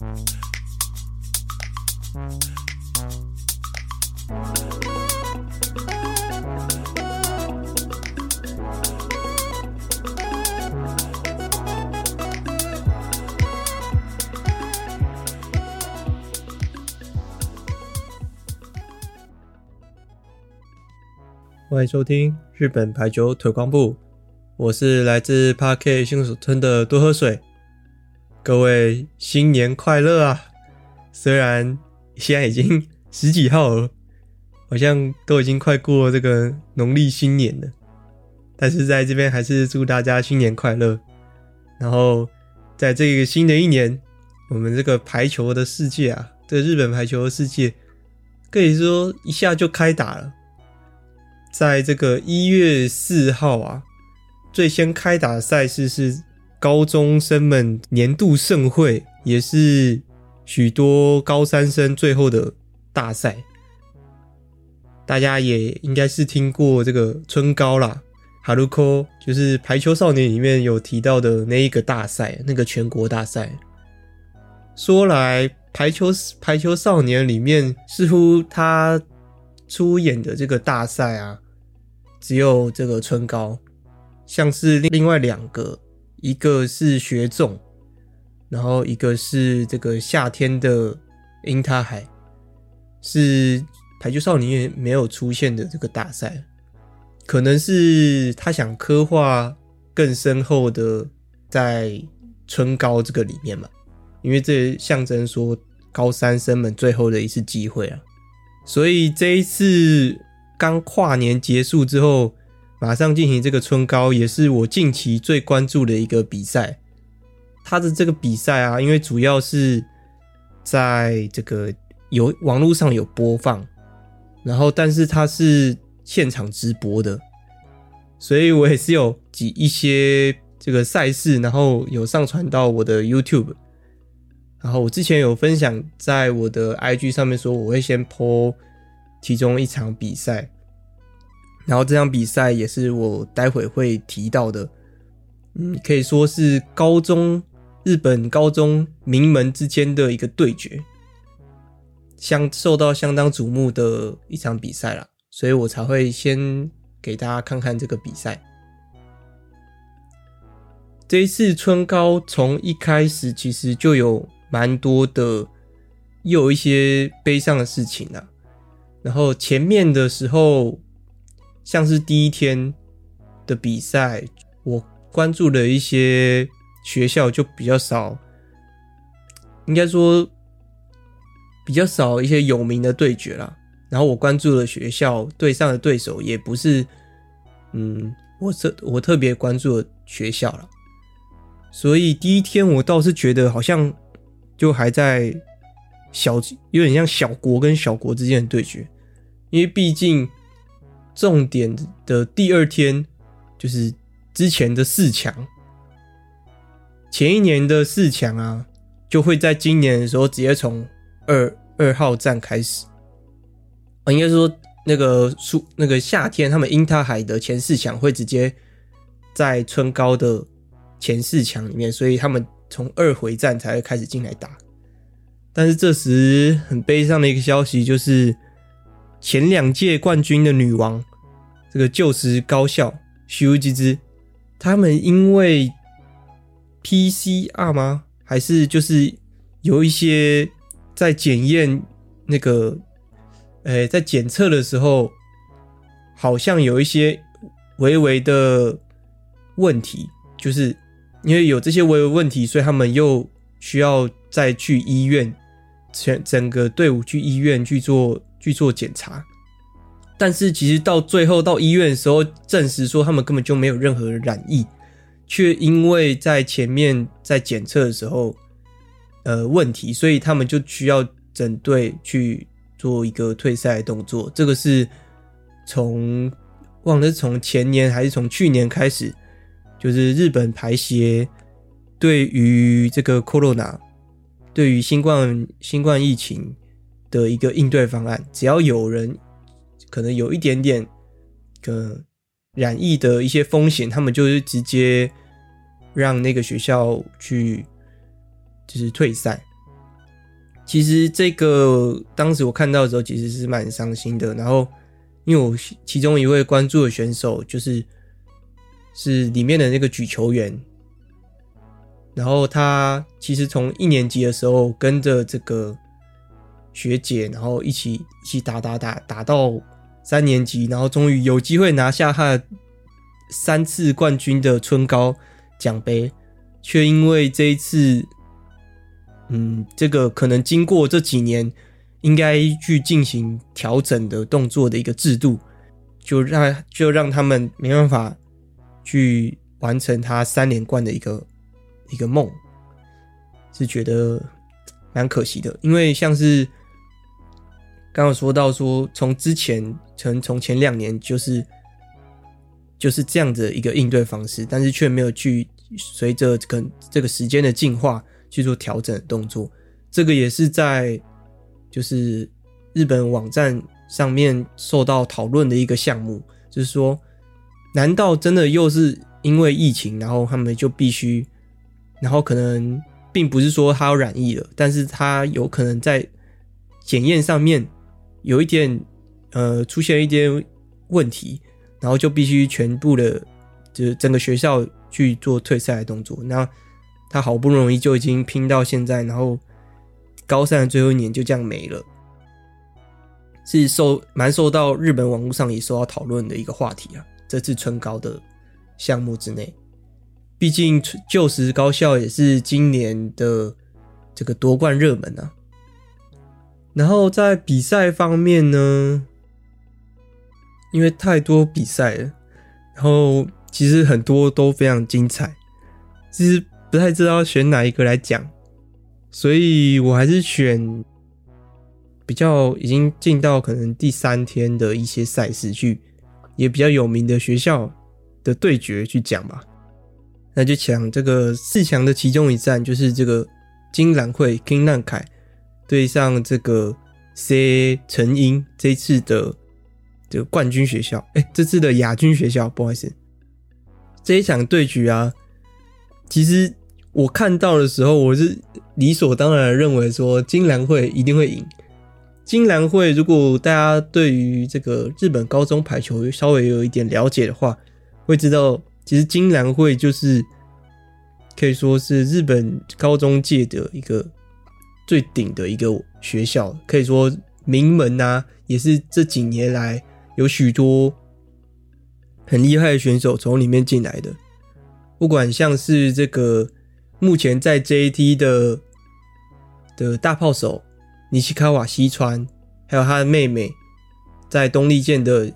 欢迎收听日本排球推广部，我是来自 Park 新手村的多喝水。各位新年快乐啊！虽然现在已经 十几号了，好像都已经快过这个农历新年了，但是在这边还是祝大家新年快乐。然后在这个新的一年，我们这个排球的世界啊，这日本排球的世界，可以说一下就开打了。在这个一月四号啊，最先开打的赛事是高中生们年度盛会，也是许多高三生最后的大赛。大家也应该是听过这个春高啦，Haruko 就是排球少年里面有提到的那一个大赛，那个全国大赛。说来排球排球少年里面，似乎他。出演的这个大赛啊，只有这个春高，像是另外两个，一个是学总，然后一个是这个夏天的樱他海，是排球少年没有出现的这个大赛，可能是他想刻画更深厚的在春高这个里面嘛，因为这象征说高三生们最后的一次机会啊。所以这一次刚跨年结束之后，马上进行这个春高，也是我近期最关注的一个比赛。他的这个比赛啊，因为主要是在这个有网络上有播放，然后但是它是现场直播的，所以我也是有几一些这个赛事，然后有上传到我的 YouTube。然后我之前有分享在我的 IG 上面说，我会先 po 其中一场比赛，然后这场比赛也是我待会会提到的，嗯，可以说是高中日本高中名门之间的一个对决，相受到相当瞩目的一场比赛啦，所以我才会先给大家看看这个比赛。这一次春高从一开始其实就有。蛮多的，又有一些悲伤的事情啊。然后前面的时候，像是第一天的比赛，我关注的一些学校就比较少，应该说比较少一些有名的对决啦。然后我关注的学校对上的对手也不是，嗯，我特我特别关注的学校啦。所以第一天我倒是觉得好像。就还在小，有点像小国跟小国之间的对决，因为毕竟重点的第二天就是之前的四强，前一年的四强啊，就会在今年的时候直接从二二号站开始啊，应该说那个暑那个夏天他们樱他海的前四强会直接在春高的前四强里面，所以他们。从二回战才会开始进来打，但是这时很悲伤的一个消息就是，前两届冠军的女王，这个旧时高校修吉之，他们因为 PCR 吗？还是就是有一些在检验那个，呃，在检测的时候，好像有一些微微的问题，就是。因为有这些微微问题，所以他们又需要再去医院，全整个队伍去医院去做去做检查。但是其实到最后到医院的时候，证实说他们根本就没有任何染疫，却因为在前面在检测的时候，呃，问题，所以他们就需要整队去做一个退赛动作。这个是从忘了是从前年还是从去年开始。就是日本排协对于这个 Corona，对于新冠新冠疫情的一个应对方案，只要有人可能有一点点个染疫的一些风险，他们就是直接让那个学校去就是退赛。其实这个当时我看到的时候，其实是蛮伤心的。然后，因为我其中一位关注的选手就是是里面的那个举球员，然后他其实从一年级的时候跟着这个学姐，然后一起一起打打打打到三年级，然后终于有机会拿下他三次冠军的春高奖杯，却因为这一次。嗯，这个可能经过这几年应该去进行调整的动作的一个制度，就让就让他们没办法去完成他三连冠的一个一个梦，是觉得蛮可惜的。因为像是刚刚说到说，从之前从从前两年就是就是这样的一个应对方式，但是却没有去随着跟这个时间的进化。去做调整的动作，这个也是在就是日本网站上面受到讨论的一个项目，就是说，难道真的又是因为疫情，然后他们就必须，然后可能并不是说他要染疫了，但是他有可能在检验上面有一点呃出现一点问题，然后就必须全部的，就是整个学校去做退赛的动作，那。他好不容易就已经拼到现在，然后高三的最后一年就这样没了，是受蛮受到日本网络上也受到讨论的一个话题啊。这次春高的项目之内，毕竟就时高校也是今年的这个夺冠热门啊。然后在比赛方面呢，因为太多比赛了，然后其实很多都非常精彩，其实。不太知道选哪一个来讲，所以我还是选比较已经进到可能第三天的一些赛事去，也比较有名的学校的对决去讲吧。那就讲这个四强的其中一战，就是这个金兰会 Kinrankai 对上这个 C 成英这次的这个冠军学校，哎、这次的亚军学校，不好意思，这一场对局啊，其实。我看到的时候，我是理所当然认为说金兰会一定会赢。金兰会，如果大家对于这个日本高中排球稍微有一点了解的话，会知道其实金兰会就是可以说是日本高中界的一个最顶的一个学校，可以说名门呐、啊，也是这几年来有许多很厉害的选手从里面进来的，不管像是这个。目前在 JT 的的大炮手尼西卡瓦西川，还有他的妹妹在东丽箭的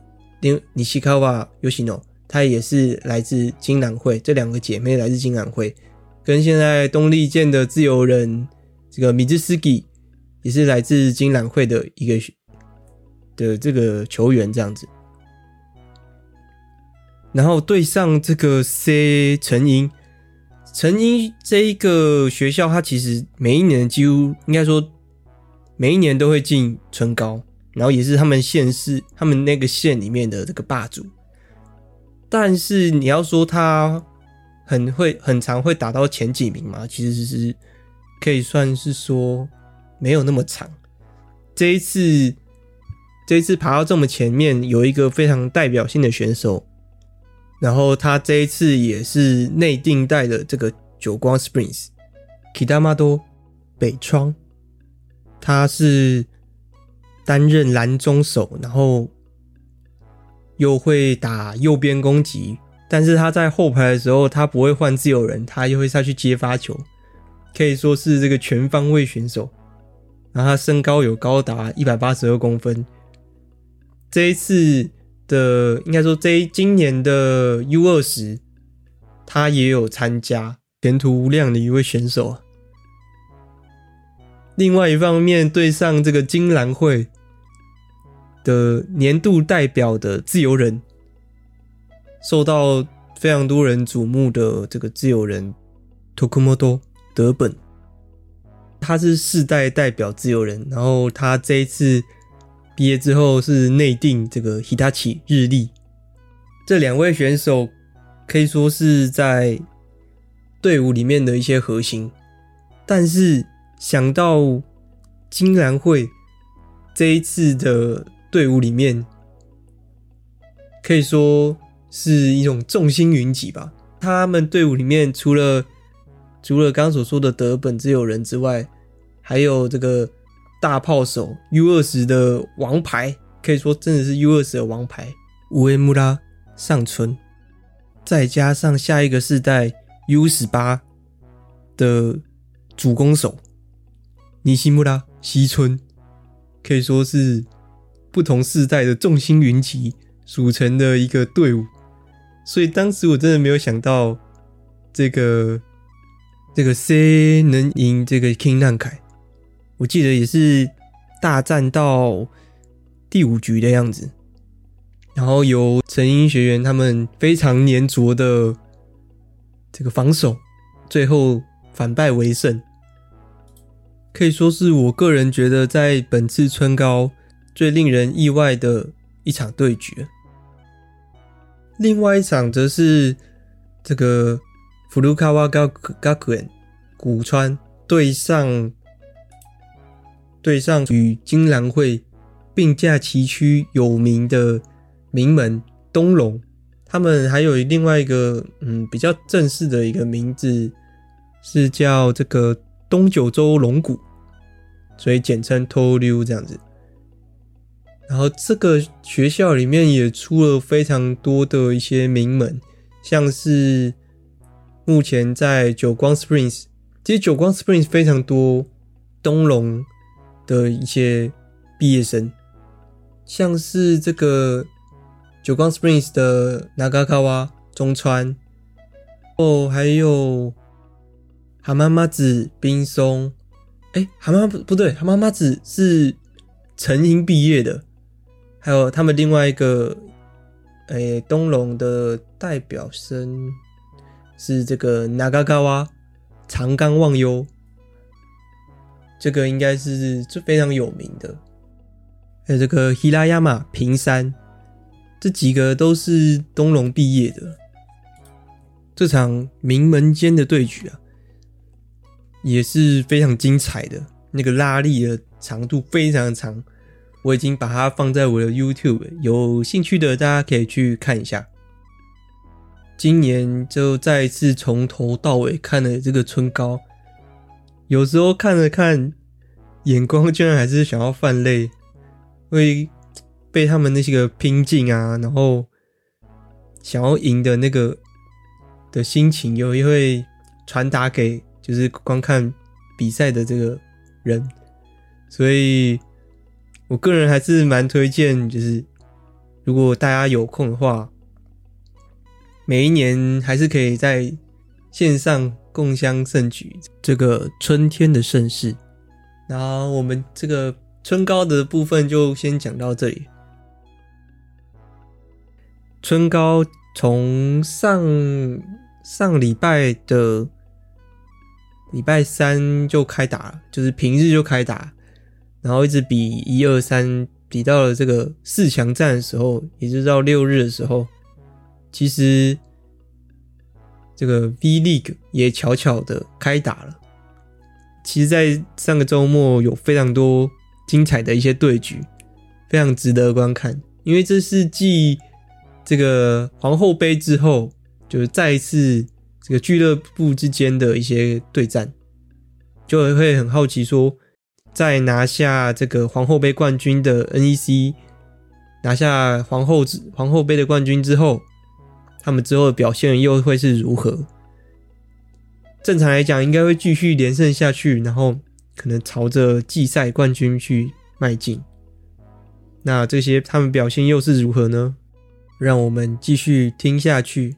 尼西卡瓦尤西诺，她也是来自金兰会。这两个姐妹来自金兰会，跟现在东丽箭的自由人这个米兹斯基也是来自金兰会的一个的这个球员这样子。然后对上这个 C 陈英。陈英这一个学校，它其实每一年几乎应该说每一年都会进春高，然后也是他们县市他们那个县里面的这个霸主。但是你要说他很会很常会打到前几名嘛，其实是可以算是说没有那么长。这一次这一次爬到这么前面，有一个非常代表性的选手。然后他这一次也是内定带的这个久光 Springs，Kitamado 北窗，他是担任拦中手，然后又会打右边攻击，但是他在后排的时候，他不会换自由人，他又会下去接发球，可以说是这个全方位选手。然后他身高有高达一百八十二公分，这一次。的应该说，这今年的 U 二十，他也有参加，前途无量的一位选手啊。另外一方面，对上这个金兰会的年度代表的自由人，受到非常多人瞩目的这个自由人托库莫多德本，他是世代代表自由人，然后他这一次。毕业之后是内定这个 Hitachi 日立，这两位选手可以说是在队伍里面的一些核心。但是想到金兰会这一次的队伍里面，可以说是一种众星云集吧。他们队伍里面除了除了刚所说的德本自由人之外，还有这个大炮手 U 二十的王牌，可以说真的是 U 二十的王牌乌木拉上村，再加上下一个世代 U 十八的主攻手尼西木拉西村，可以说是不同世代的众星云集组成的一个队伍。所以当时我真的没有想到，这个这个 C 能赢这个 King 浪凯，我记得也是大战到第五局的样子，然后由成英学员他们非常粘着的这个防守，最后反败为胜，可以说是我个人觉得在本次春高最令人意外的一场对决。另外一场则是这个福鲁卡瓦高高卷古川对上对上与金兰会并驾齐驱有名的名门东龙，他们还有另外一个嗯比较正式的一个名字是叫这个东九州龙骨，所以简称 TORYU 这样子。然后这个学校里面也出了非常多的一些名门，像是目前在久光 Springs，其实久光 Springs 非常多东龙的一些毕业生，像是这个久光 Springs 的 Nagakawa 中川，哦，还有浜松子冰松，哎，浜松不不对，浜松子是成英毕业的。还有他们另外一个，诶、东龙的代表生是这个那嘎嘎哇长冈望优，这个应该是这非常有名的。还有这个希拉亚马平山，这几个都是东龙毕业的。这场名门间的对决啊，也是非常精彩的，那个拉力的长度非常长。我已经把它放在我的 YouTube，有兴趣的大家可以去看一下。今年就再一次从头到尾看了这个春高，有时候看了看，眼光居然还是想要泛泪，会被他们那些个拼劲啊，然后想要赢的那个的心情，又会传达给就是观看比赛的这个人，所以。我个人还是蛮推荐，就是如果大家有空的话，每一年还是可以在线上共襄盛举这个春天的盛事。然后我们这个春高的部分就先讲到这里。春高从上上礼拜的礼拜三就开打了，就是平日就开打。然后一直比一二三，比到了这个四强战的时候，也就是到六日的时候，其实这个 V League 也悄悄的开打了。其实，在上个周末有非常多精彩的一些对局，非常值得观看。因为这是继这个皇后杯之后，就是再一次这个俱乐部之间的一些对战，就会很好奇说。在拿下这个皇后杯冠军的 NEC 拿下皇后皇后杯的冠军之后，他们之后的表现又会是如何？正常来讲，应该会继续连胜下去，然后可能朝着季赛冠军去迈进。那这些他们表现又是如何呢？让我们继续听下去。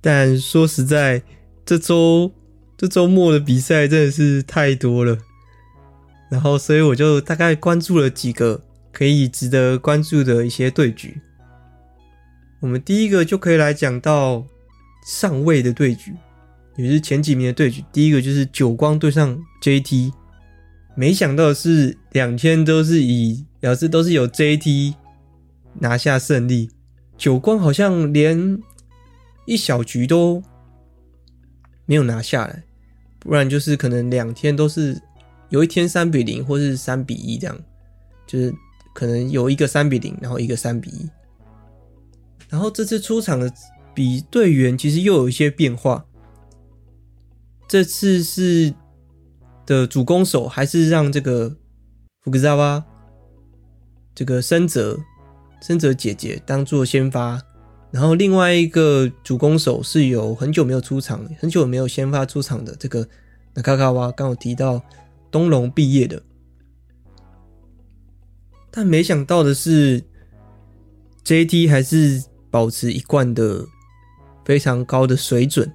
但说实在，这周这周末的比赛真的是太多了，然后所以我就大概关注了几个可以值得关注的一些对局。我们第一个就可以来讲到上位的对局，也是前几名的对局。第一个就是九光对上 JT，没想到是两天都是以表示都是有 JT 拿下胜利。九光好像连一小局都没有拿下来，不然就是可能两天都是有一天三比零或是三比一这样，就是可能有一个三比零，然后一个三比一。然后这次出场的比队员其实又有一些变化，这次是的主攻手还是让这个福克萨瓦这个深泽深泽姐姐当做先发，然后另外一个主攻手是有很久没有出场，很久没有先发出场的这个那卡卡瓦，刚好提到东龙毕业的，但没想到的是，JT 还是。保持一贯的非常高的水准，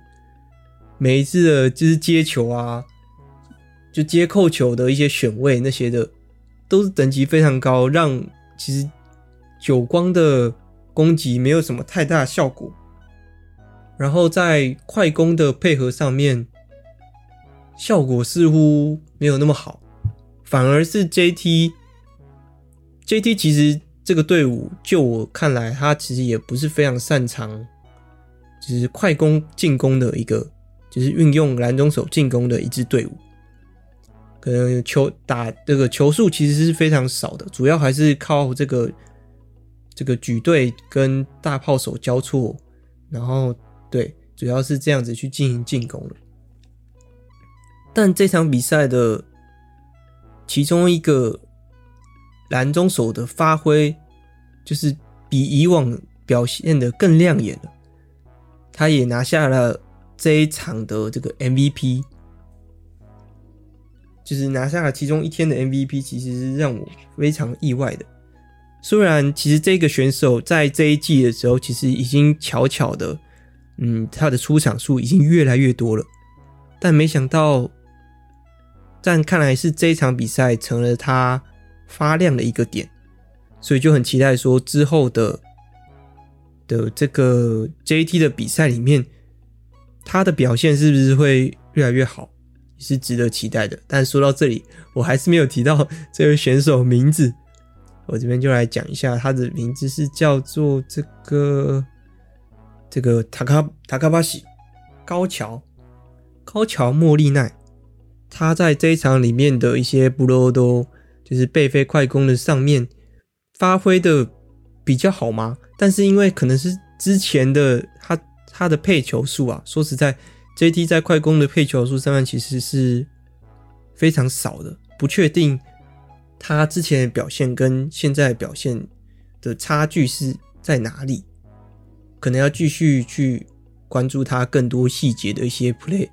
每一次的就是接球啊，就接扣球的一些选位那些的，都是等级非常高，让其实久光的攻击没有什么太大效果。然后在快攻的配合上面，效果似乎没有那么好，反而是 JT，JT 其实。这个队伍，就我看来，他其实也不是非常擅长，就是快攻进攻的一个，就是运用蓝中手进攻的一支队伍。可能球打这个球数其实是非常少的，主要还是靠这个这个举队跟大炮手交错，然后对，主要是这样子去进行进攻的。但这场比赛的其中一个。蓝中手的发挥就是比以往表现的更亮眼了，他也拿下了这一场的这个 MVP，就是拿下了其中一天的 MVP，其实是让我非常意外的。虽然其实这个选手在这一季的时候，其实已经悄悄的，嗯，他的出场数已经越来越多了，但没想到，但看来是这一场比赛成了他。发亮的一个点，所以就很期待说之后的的这个 JT 的比赛里面，他的表现是不是会越来越好，也是值得期待的。但说到这里，我还是没有提到这位选手名字，我这边就来讲一下，他的名字是叫做这个这个塔卡塔卡巴西高桥高桥茉莉奈，他在这一场里面的一些布罗多。就是背飞快攻的上面发挥的比较好吗？但是因为可能是之前的他他的配球数啊，说实在，JT 在快攻的配球数上面其实是非常少的，不确定他之前的表现跟现在表现的差距是在哪里，可能要继续去关注他更多细节的一些 play，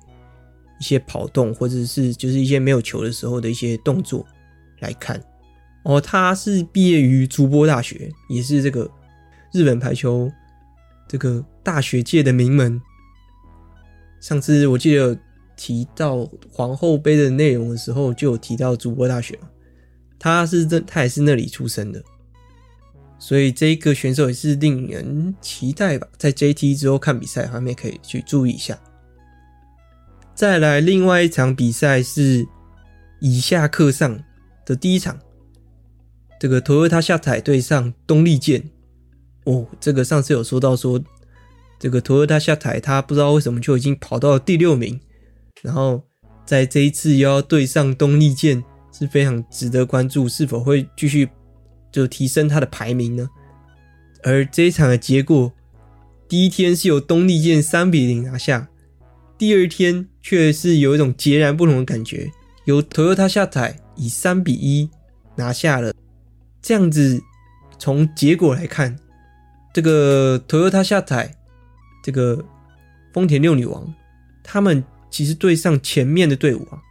一些跑动或者是就是一些没有球的时候的一些动作。来看哦，他是毕业于筑波大学，也是这个日本排球这个大学界的名门。上次我记得提到皇后杯的内容的时候，就有提到筑波大学，他是这他也是那里出生的，所以这一个选手也是令人期待吧。在 JT 之后看比赛方面可以去注意一下。再来，另外一场比赛是以下克上。的第一场，这个 Toyota 下台对上东丽箭哦，这个上次有说到说，这个 Toyota 下台他不知道为什么就已经跑到了第六名，然后在这一次又要对上东丽箭，是非常值得关注，是否会继续就提升他的排名呢？而这一场的结果，第一天是由东丽健三比零拿下，第二天却是有一种截然不同的感觉，由 Toyota 下台。以三比一拿下了，这样子从结果来看，这个 Toyota 下台，这个丰田六女王，他们其实对上前面的队伍啊，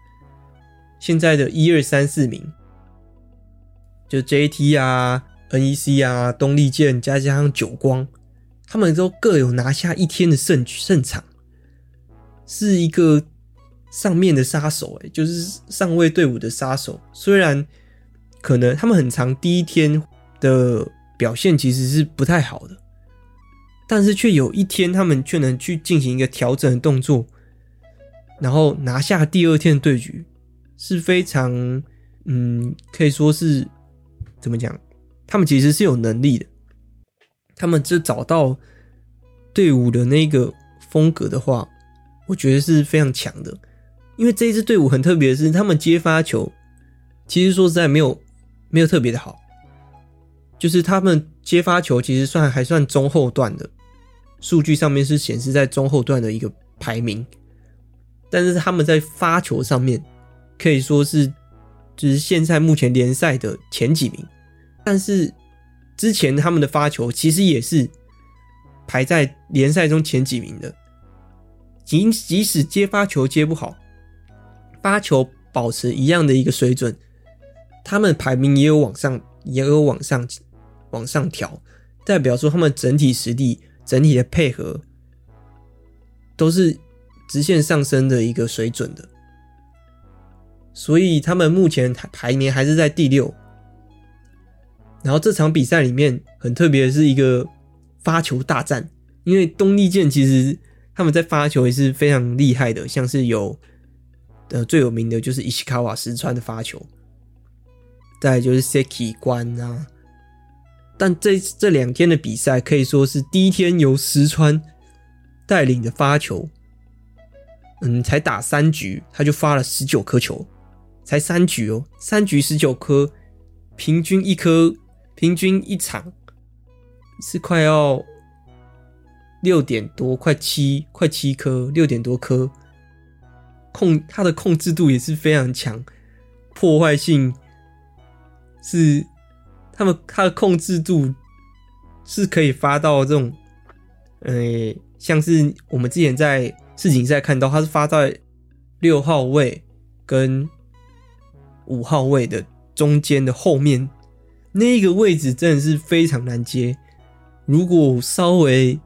现在的一二三四名，就 JT 啊、NEC 啊、东丽健，加加上九光，他们都各有拿下一天的胜胜场，是一个。上面的杀手，哎，就是上位队伍的杀手。虽然可能他们很长第一天的表现其实是不太好的，但是却有一天他们却能去进行一个调整的动作，然后拿下第二天的对局，是非常，嗯，可以说是怎么讲？他们其实是有能力的，他们就找到队伍的那个风格的话，我觉得是非常强的。因为这一支队伍很特别的是，他们接发球其实说实在没有没有特别的好，就是他们接发球其实算还算中后段的，数据上面是显示在中后段的一个排名，但是他们在发球上面可以说是就是现在目前联赛的前几名，但是之前他们的发球其实也是排在联赛中前几名的，即即使接发球接不好。发球保持一样的一个水准，他们排名也有往上，也有往上往上调，代表说他们整体实力、整体的配合都是直线上升的一个水准的。所以他们目前排名还是在第六。然后这场比赛里面很特别的是一个发球大战，因为东丽健其实他们在发球也是非常厉害的，像是有。呃，最有名的就是伊西卡瓦石川的发球，再就是 Seki 关啊。但这这两天的比赛可以说是第一天由石川带领的发球，嗯，才打三局他就发了十九颗球，才三局哦，三局十九颗，平均一颗，平均一场是快要六点多，快七，快七颗，六点多颗。控他的控制度也是非常强，破坏性是他们他的控制度是可以发到这种，呃、像是我们之前在世锦赛看到，他是发在六号位跟五号位的中间的后面，那个位置真的是非常难接。如果稍微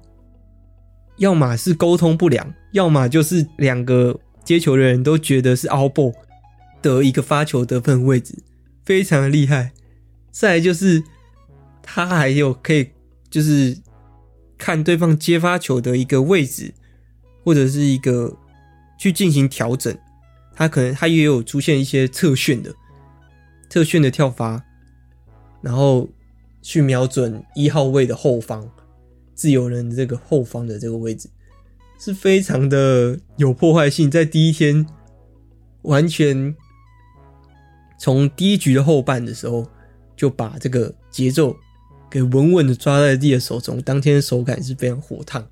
要么是沟通不良，要么就是两个。接球的人都觉得是 out ball 的一个发球得分位置，非常的厉害。再来就是他还有可以就是看对方接发球的一个位置，或者是一个去进行调整。他可能他也有出现一些侧旋的侧旋的跳发，然后去瞄准一号位的后方自由人这个后方的这个位置。是非常的有破坏性，在第一天完全从第一局的后半的时候就把这个节奏给稳稳的抓在自己的手中，当天的手感是非常火烫。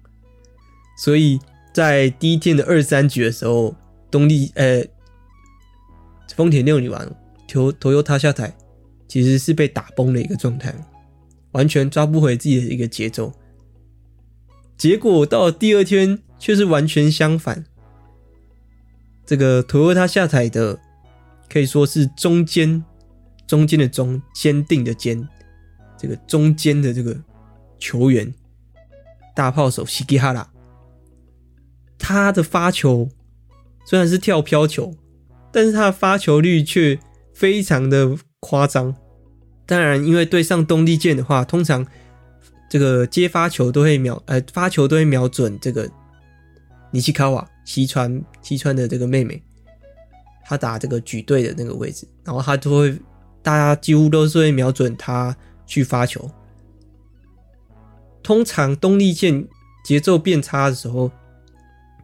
所以在第一天的二三局的时候，东丽呃丰田六女王投投优他下台，其实是被打崩的一个状态，完全抓不回自己的一个节奏。结果到了第二天。却是完全相反。这个 Toyota 下台的可以说是中间，中间的中，坚定的坚，这个中间的这个球员，大炮手西基哈拉，他的发球虽然是跳飘球，但是他的发球率却非常的夸张。当然，因为对上东丽箭的话，通常这个接发球都会瞄，呃，发球都会瞄准这个。尼西卡瓦西川西川的这个妹妹，她打这个举队的那个位置，然后她就会，大家几乎都是会瞄准她去发球。通常东丽箭节奏变差的时候，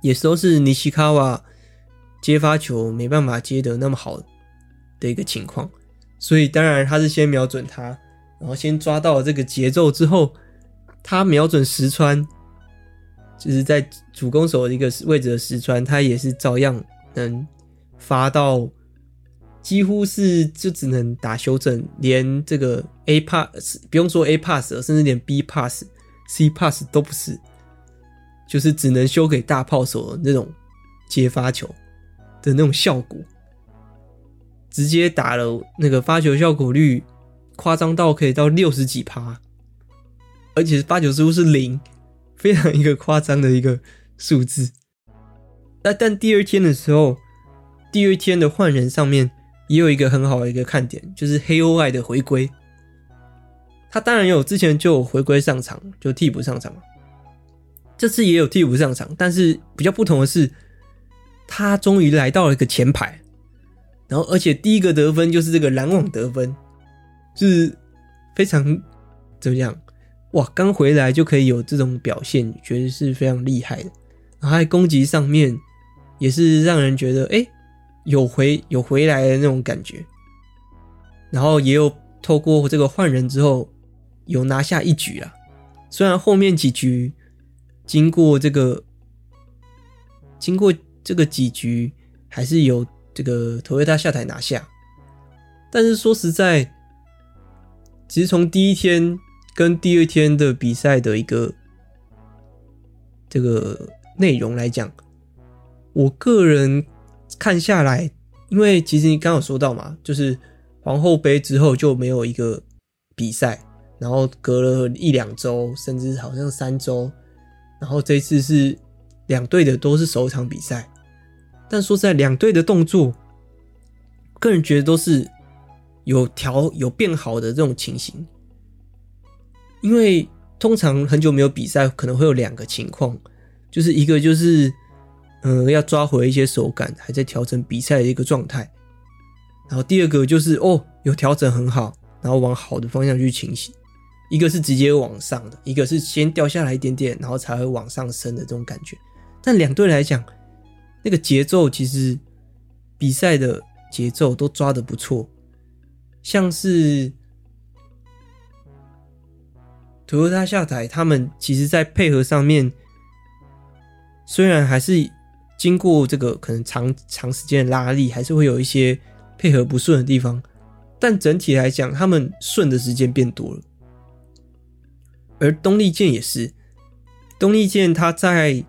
也都是尼西卡瓦接发球没办法接得那么好的一个情况，所以当然他是先瞄准他，然后先抓到了这个节奏之后，他瞄准石川。就是在主攻手的一个位置的石川，他也是照样能发到，几乎是就只能打修正，连这个 A pass 不用说 A pass 了，甚至连 B pass、C pass 都不是，就是只能修给大炮手的那种接发球的那种效果，直接打了那个发球效果率夸张到可以到六十几趴，而且发球失误是零。非常一个夸张的一个数字，那但第二天的时候，第二天的换人上面也有一个很好的一个看点，就是黑欧爱的回归。他当然有之前就有回归上场，就替补上场嘛。这次也有替补上场，但是比较不同的是，他终于来到了一个前排，然后而且第一个得分就是这个拦网得分，就是非常怎么样？哇，刚回来就可以有这种表现，觉得是非常厉害的。然后在攻击上面也是让人觉得，哎，有回有回来的那种感觉。然后也有透过这个换人之后，有拿下一局啦。虽然后面几局经过这个经过这个几局还是由这个 Toyota 下台拿下，但是说实在，其实从第一天跟第二天的比赛的一个这个内容来讲，我个人看下来，因为其实你刚刚有说到嘛，就是皇后杯之后就没有一个比赛。然后隔了一两周，甚至好像三周，然后这次是两队的都是首场比赛，但说实在，两队的动作，个人觉得都是有调有变好的这种情形。因为通常很久没有比赛，可能会有两个情况，就是一个就是嗯、要抓回一些手感，还在调整比赛的一个状态，然后第二个就是哦有调整很好，然后往好的方向去倾斜。一个是直接往上的，一个是先掉下来一点点，然后才会往上升的这种感觉。但两队来讲，那个节奏其实比赛的节奏都抓的不错，像是 Toyota 下台，他们其实在配合上面，虽然还是经过这个可能长长时间的拉力，还是会有一些配合不顺的地方，但整体来讲，他们顺的时间变多了。而东丽健也是，东丽健他在，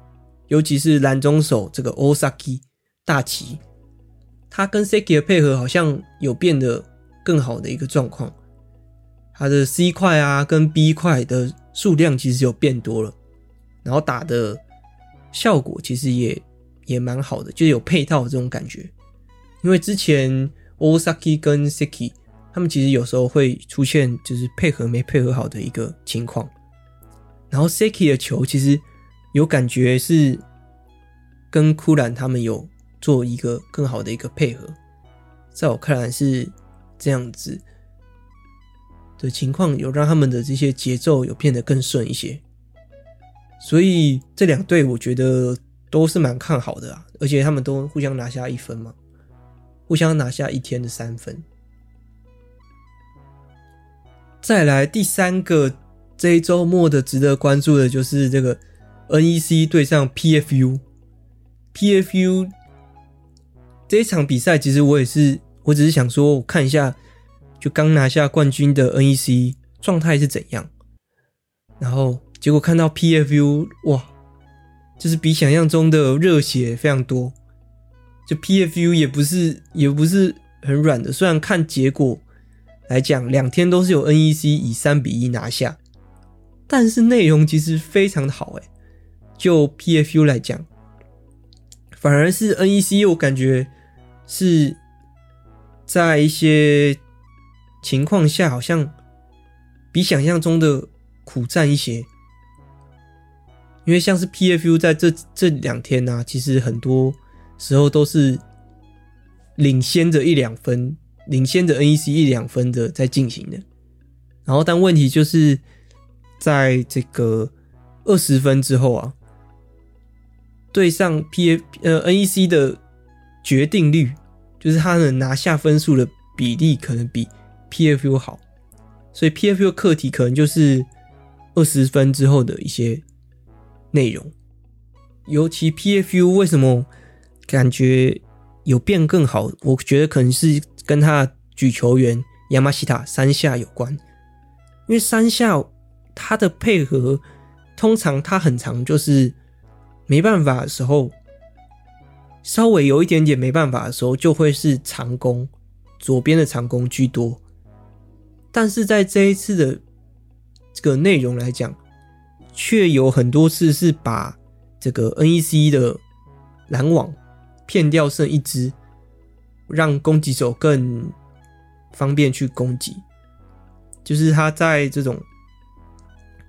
尤其是蓝中手这个 Osaki 大旗，他跟 Seki 的配合好像有变得更好的一个状况，他的 C 块啊跟 B 块的数量其实有变多了，然后打的效果其实也也蛮好的，就有配套这种感觉，因为之前 Osaki 跟 Seki 他们其实有时候会出现就是配合没配合好的一个情况。然后 Seki 的球其实有感觉是跟库兰他们有做一个更好的一个配合，在我看来是这样子的情况，有让他们的这些节奏有变得更顺一些。所以这两队我觉得都是蛮看好的啊，而且他们都互相拿下一分嘛，互相拿下一天的三分。再来第三个。这一周末的值得关注的就是这个 NEC 对上 PFU。PFU 这一场比赛，其实我也是，我只是想说，我看一下，就刚拿下冠军的 NEC 状态是怎样。然后结果看到 PFU，哇，就是比想象中的热血非常多。就 PFU 也不是也不是很软的，虽然看结果来讲，两天都是有 NEC 以三比一拿下。但是内容其实非常的好诶，就 PFU 来讲，反而是 NEC 我感觉是在一些情况下好像比想象中的苦战一些，因为像是 PFU 在这这两天呢、啊，其实很多时候都是领先着一两分，领先着 NEC 一两分的在进行的，然后但问题就是。在这个二十分之后啊，对上 P F 呃 N E C 的决定率，就是他能拿下分数的比例可能比 P F U 好，所以 P F U 课题可能就是二十分之后的一些内容。尤其 P F U 为什么感觉有变更好？我觉得可能是跟他举球员亚马西塔三下有关，因为三下。他的配合通常他很常，就是没办法的时候，稍微有一点点没办法的时候，就会是长攻，左边的长攻居多。但是在这一次的这个内容来讲，却有很多次是把这个 NEC 的拦网骗掉剩一只，让攻击手更方便去攻击。就是他在这种。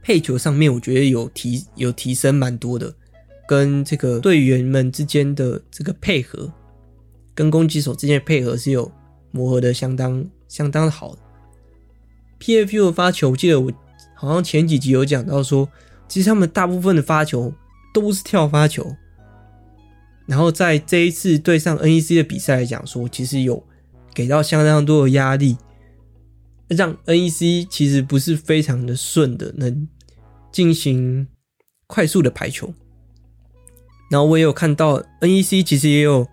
配球上面，我觉得有提有提升蛮多的，跟这个队员们之间的这个配合，跟攻击手之间的配合是有磨合的相当相当好的。PFU 的发球，我记得我好像前几集有讲到说，其实他们大部分的发球都是跳发球。然后在这一次对上 NEC 的比赛来讲说，其实有给到相当多的压力，让 NEC 其实不是非常的顺的能进行快速的排球。然后我也有看到 NEC 其实也有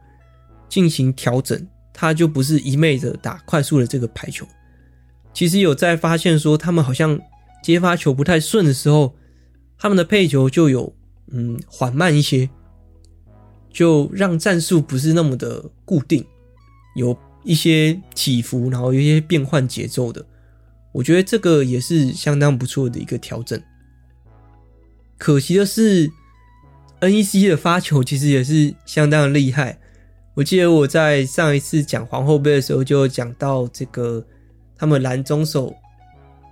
进行调整，他就不是一昧的打快速的这个排球，其实有在发现说他们好像接发球不太顺的时候，他们的配球就有嗯缓慢一些。就让战术不是那么的固定，有一些起伏，然后有一些变换节奏的。我觉得这个也是相当不错的一个调整。可惜的是，NEC 的发球其实也是相当的厉害。我记得我在上一次讲皇后杯的时候，就讲到这个他们蓝中手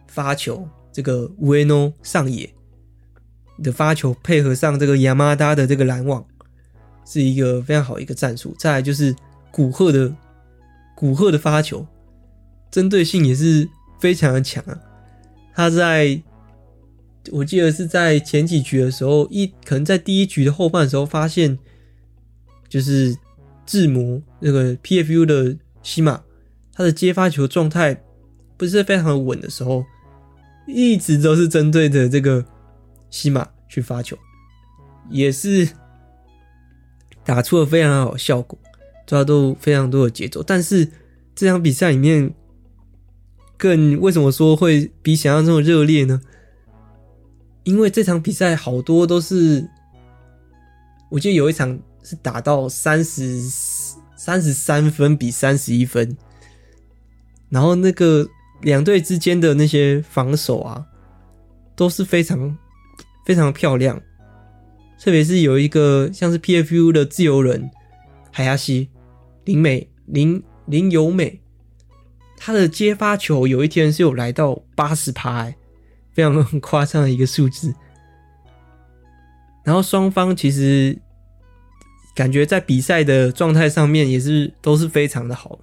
发球，这个乌埃诺上野的发球配合上这个亚麻达的这个拦网。是一个非常好一个战术。再来就是古贺的古贺的发球，针对性也是非常的强啊。他在我记得是在前几局的时候，一可能在第一局的后半的时候，发现就是志摩那个 PFU 的西马，他的接发球状态不是非常的稳的时候，一直都是针对着这个西马去发球，也是。打出了非常好的效果，抓到非常多的节奏。但是这场比赛里面，更为什么说会比想象中的热烈呢？因为这场比赛好多都是，我记得有一场是打到三十三十三分比三十一分，然后那个两队之间的那些防守啊，都是非常非常漂亮。特别是有一个像是 PFU 的自由人海亚西林美林林由美，他的接发球有一天是有来到八十趴，非常夸张的一个数字。然后双方其实感觉在比赛的状态上面也是都是非常的好。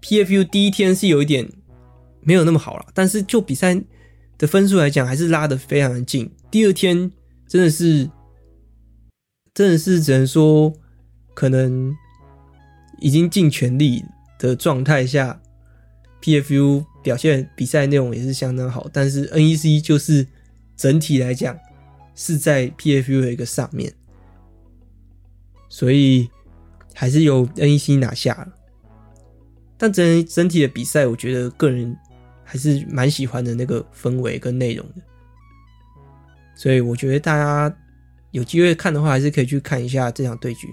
PFU 第一天是有一点没有那么好了，但是就比赛的分数来讲，还是拉得非常的近。第二天真的是。真的是只能说，可能已经尽全力的状态下，PFU 表现比赛内容也是相当好，但是 NEC 就是整体来讲是在 PFU 的一个上面，所以还是由 NEC 拿下了。但整整体的比赛，我觉得个人还是蛮喜欢的那个氛围跟内容的，所以我觉得大家。有机会看的话，还是可以去看一下这场对局。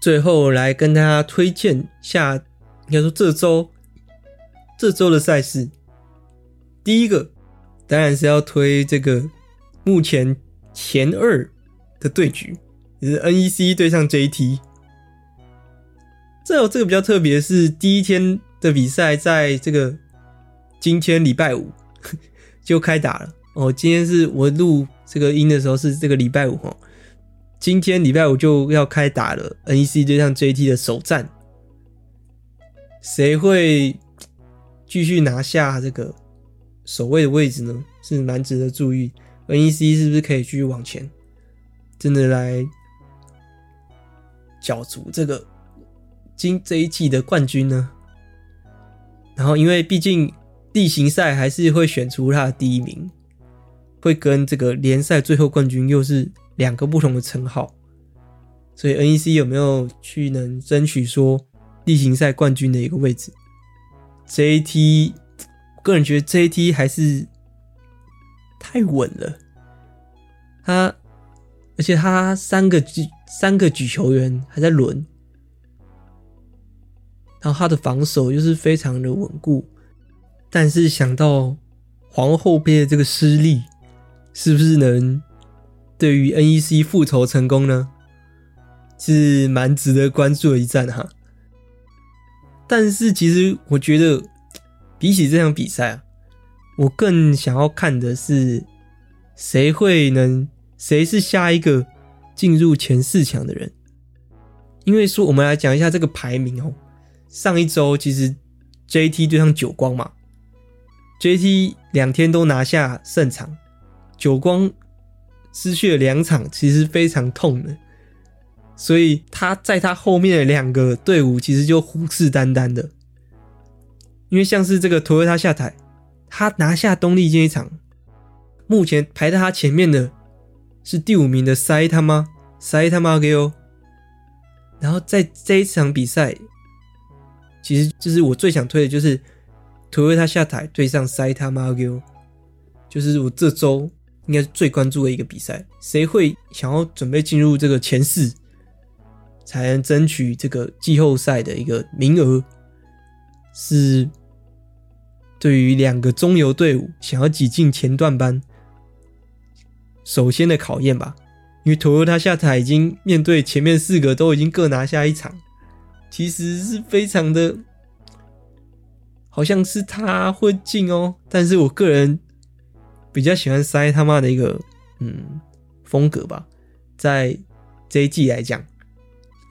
最后来跟大家推荐下，应该说这周这周的赛事，第一个当然是要推这个目前前二的对局，也是 NEC 对上 JT。这这个比较特别是，第一天的比赛在这个今天礼拜五 就开打了哦。今天是我录这个音的时候是这个礼拜五哦，今天礼拜五就要开打了。NEC 对上 JT 的首战，谁会继续拿下这个首位的位置呢？是蛮值得注意。NEC 是不是可以继续往前，真的来角逐这个？今这一季的冠军呢？然后因为毕竟例行赛还是会选出他的第一名，会跟这个联赛最后冠军又是两个不同的称号，所以 NEC 有没有去能争取说例行赛冠军的一个位置？JT 个人觉得 JT 还是太稳了，他而且他三个举三个举球员还在轮。然后他的防守又是非常的稳固，但是想到皇后杯的这个失利，是不是能对于 NEC 复仇成功呢？是蛮值得关注的一战哈。但是其实我觉得，比起这场比赛啊，我更想要看的是谁会能谁是下一个进入前四强的人？因为说我们来讲一下这个排名哦。上一周其实 JT 对上久光嘛，JT 两天都拿下胜场，久光失去了两场，其实非常痛的。所以他在他后面的两个队伍其实就虎视眈眈的，因为像是这个 Toyota 下台，他拿下东丽这一场，目前排在他前面的是第五名的 Saitama Saitama Ageo，然后在这一场比赛，其实就是我最想推的就是 Toyota 下台对上 Saitama Ageo，就是我这周应该是最关注的一个比赛，谁会想要准备进入这个前四？才能争取这个季后赛的一个名额，是对于两个中游队伍想要挤进前段班首先的考验吧。因为 Toyota 下台已经面对前面四个都已经各拿下一场，其实是非常的，好像是他会进哦。但是我个人比较喜欢塞他妈的一个嗯风格吧，在这一季来讲。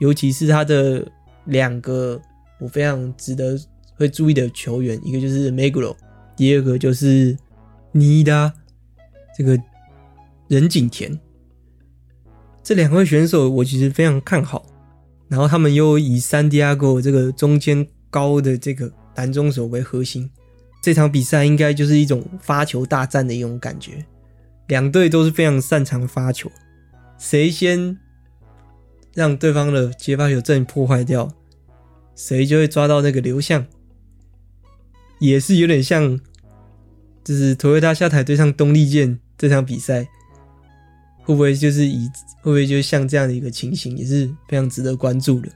尤其是他的两个我非常值得会注意的球员，一个就是 Meguro，第二个就是尼达这个任景田。这两位选手我其实非常看好，然后他们又以 San Diego 这个中间高的这个拦中手为核心，这场比赛应该就是一种发球大战的一种感觉。两队都是非常擅长发球，谁先？让对方的接发球阵破坏掉，谁就会抓到那个流向，也是有点像，就是 Toyota 下台对上东丽健这场比赛，会不会就是以会不会就像这样的一个情形，也是非常值得关注的。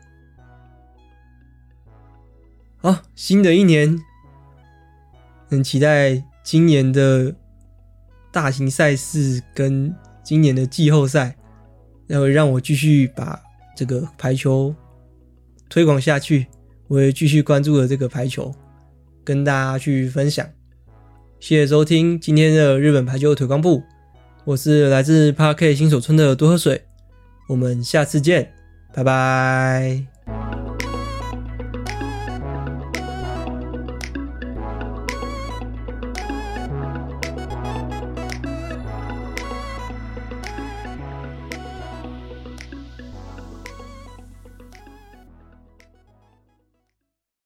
好，新的一年，很期待今年的大型赛事跟今年的季后赛。然后让我继续把这个排球推广下去，我也继续关注了这个排球，跟大家去分享。谢谢收听今天的日本排球推广部，我是来自 Park 新手村的多喝水，我们下次见，拜拜。